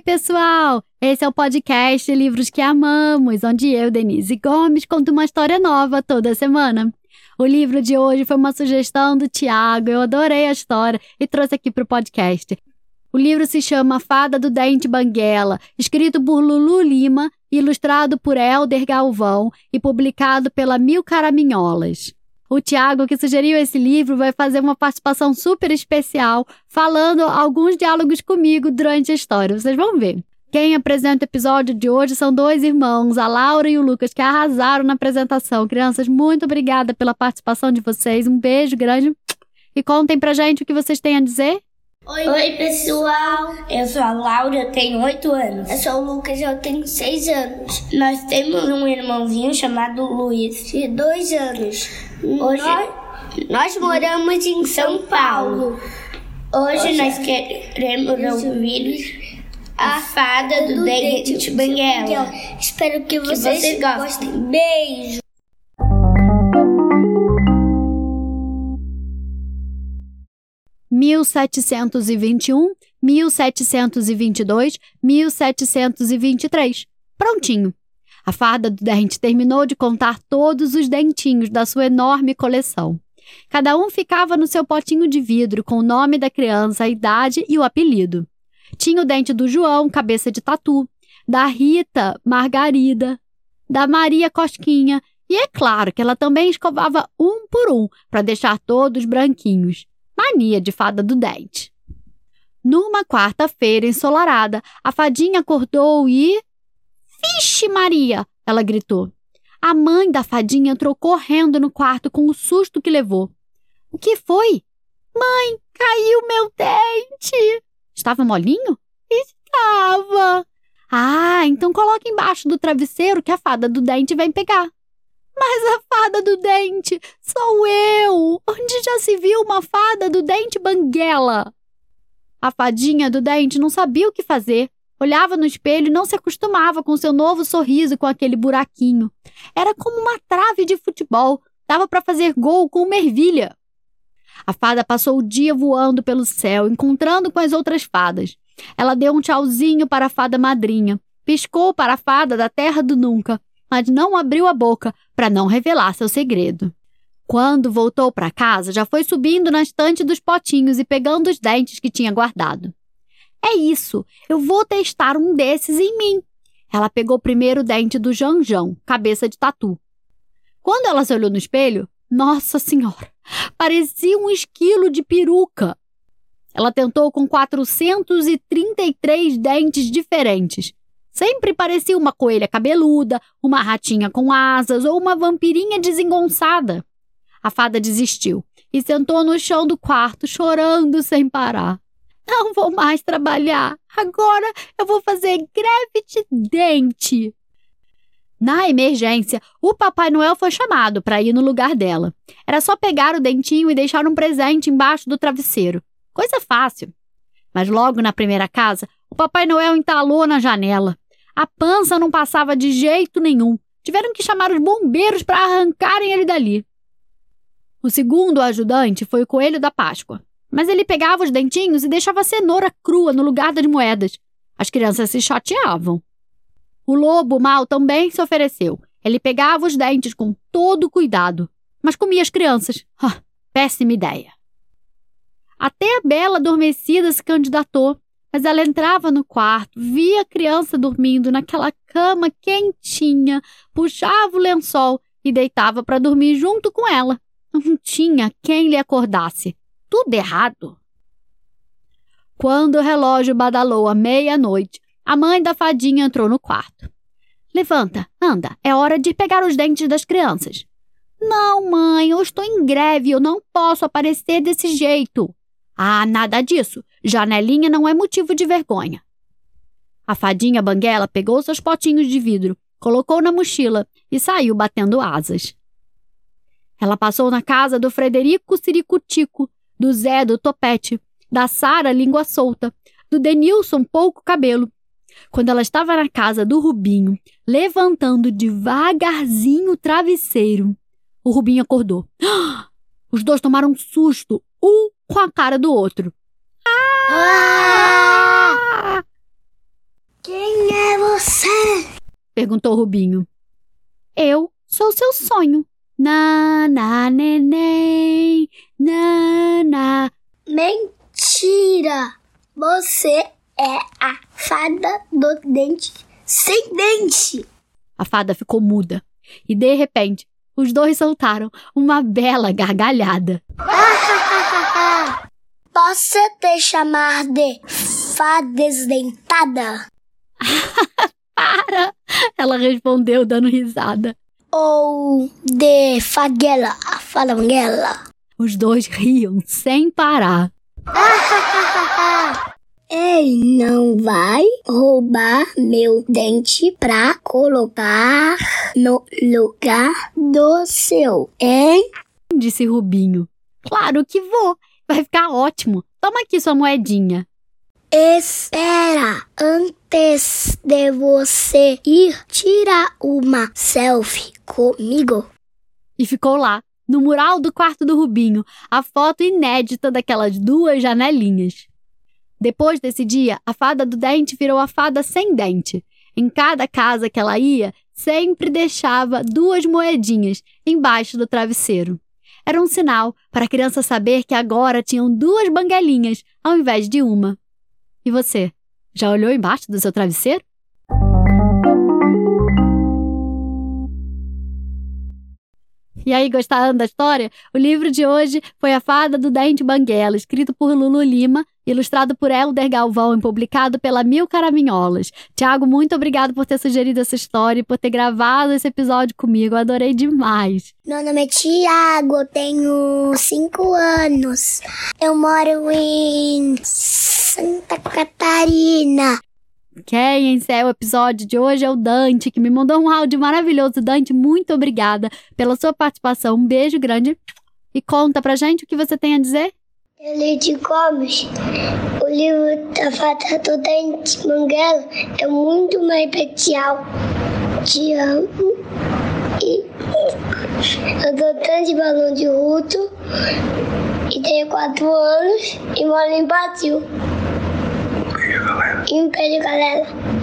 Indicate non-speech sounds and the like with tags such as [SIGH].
Oi, pessoal! Esse é o podcast Livros que Amamos, onde eu, Denise Gomes, conto uma história nova toda semana. O livro de hoje foi uma sugestão do Tiago, eu adorei a história e trouxe aqui para o podcast. O livro se chama Fada do Dente Banguela, escrito por Lulu Lima, ilustrado por Helder Galvão e publicado pela Mil Caraminholas. O Tiago, que sugeriu esse livro, vai fazer uma participação super especial, falando alguns diálogos comigo durante a história. Vocês vão ver. Quem apresenta o episódio de hoje são dois irmãos, a Laura e o Lucas, que arrasaram na apresentação. Crianças, muito obrigada pela participação de vocês. Um beijo grande. E contem pra gente o que vocês têm a dizer. Oi, Oi pessoal. Eu sou a Laura, eu tenho 8 anos. Eu sou o Lucas, eu tenho 6 anos. Nós temos um irmãozinho chamado Luiz, de 2 anos. Hoje nós, nós moramos em São Paulo. Hoje, Hoje nós queremos ouvir a fada do, do dente de Banguela. Espero que vocês, que vocês gostem. Beijo! Mil setecentos e vinte e um, mil setecentos e vinte e dois, mil setecentos e vinte e três. Prontinho. A fada do dente terminou de contar todos os dentinhos da sua enorme coleção. Cada um ficava no seu potinho de vidro com o nome da criança, a idade e o apelido. Tinha o dente do João, cabeça de tatu, da Rita, Margarida, da Maria Cosquinha, e é claro que ela também escovava um por um para deixar todos branquinhos. Mania de fada do dente. Numa quarta-feira ensolarada, a fadinha acordou e Vixe, Maria! Ela gritou. A mãe da fadinha entrou correndo no quarto com o susto que levou. O que foi? Mãe, caiu meu dente! Estava molinho? Estava! Ah, então coloque embaixo do travesseiro que a fada do dente vem pegar. Mas a fada do dente sou eu! Onde já se viu uma fada do dente banguela? A fadinha do dente não sabia o que fazer. Olhava no espelho e não se acostumava com seu novo sorriso com aquele buraquinho. Era como uma trave de futebol. Dava para fazer gol com uma ervilha. A fada passou o dia voando pelo céu, encontrando com as outras fadas. Ela deu um tchauzinho para a fada madrinha, piscou para a fada da terra do nunca, mas não abriu a boca para não revelar seu segredo. Quando voltou para casa, já foi subindo na estante dos potinhos e pegando os dentes que tinha guardado. É isso, eu vou testar um desses em mim. Ela pegou primeiro o dente do Janjão, cabeça de tatu. Quando ela se olhou no espelho, nossa senhora, parecia um esquilo de peruca. Ela tentou com 433 dentes diferentes. Sempre parecia uma coelha cabeluda, uma ratinha com asas ou uma vampirinha desengonçada. A fada desistiu e sentou no chão do quarto, chorando sem parar. Não vou mais trabalhar. Agora eu vou fazer greve de dente. Na emergência, o Papai Noel foi chamado para ir no lugar dela. Era só pegar o dentinho e deixar um presente embaixo do travesseiro. Coisa fácil. Mas logo na primeira casa, o Papai Noel entalou na janela. A pança não passava de jeito nenhum. Tiveram que chamar os bombeiros para arrancarem ele dali. O segundo ajudante foi o Coelho da Páscoa. Mas ele pegava os dentinhos e deixava a cenoura crua no lugar das moedas. As crianças se chateavam. O lobo mal também se ofereceu. Ele pegava os dentes com todo cuidado, mas comia as crianças. Ah, péssima ideia. Até a Bela adormecida se candidatou, mas ela entrava no quarto, via a criança dormindo naquela cama quentinha, puxava o lençol e deitava para dormir junto com ela. Não tinha quem lhe acordasse tudo errado. Quando o relógio badalou à meia-noite, a mãe da fadinha entrou no quarto. Levanta, anda, é hora de pegar os dentes das crianças. Não, mãe, eu estou em greve, eu não posso aparecer desse jeito. Ah, nada disso. Janelinha não é motivo de vergonha. A fadinha banguela pegou seus potinhos de vidro, colocou na mochila e saiu batendo asas. Ela passou na casa do Frederico Ciricutico, do Zé do topete, da Sara língua solta, do Denilson pouco cabelo. Quando ela estava na casa do Rubinho, levantando devagarzinho o travesseiro, o Rubinho acordou. [GASPS] Os dois tomaram um susto, um com a cara do outro. Ah! Quem é você? Perguntou Rubinho. Eu sou seu sonho. Na, na, neném, na, na. Mentira! Você é a fada do dente sem dente. A fada ficou muda e, de repente, os dois soltaram uma bela gargalhada. [LAUGHS] Posso te chamar de fada desdentada? [LAUGHS] Para! Ela respondeu, dando risada. Ou de faguela, falanguela? Os dois riam sem parar. [LAUGHS] Ei, não vai roubar meu dente pra colocar no lugar do seu, hein? Disse Rubinho. Claro que vou. Vai ficar ótimo. Toma aqui sua moedinha. Espera, antes de você ir tirar uma selfie comigo. E ficou lá, no mural do quarto do Rubinho, a foto inédita daquelas duas janelinhas. Depois desse dia, a fada do dente virou a fada sem dente. Em cada casa que ela ia, sempre deixava duas moedinhas embaixo do travesseiro. Era um sinal para a criança saber que agora tinham duas banguelinhas ao invés de uma. E você, já olhou embaixo do seu travesseiro? E aí, gostaram da história? O livro de hoje foi A Fada do Dente Banguela, escrito por Lulu Lima, ilustrado por Helder Galvão e publicado pela Mil Caraminholas. Tiago, muito obrigado por ter sugerido essa história e por ter gravado esse episódio comigo. Eu adorei demais. Meu nome é Tiago, tenho 5 anos. Eu moro em Santa Catarina. Quem encerra o episódio de hoje é o Dante, que me mandou um áudio maravilhoso. Dante, muito obrigada pela sua participação. Um beijo grande. E conta pra gente o que você tem a dizer. Elite Gomes, o livro da Fada do Dente Manguela é muito mais especial. Te amo. E eu dou tanto balão de ruto e tenho 4 anos e moro em Brasil. E um beijo, galera.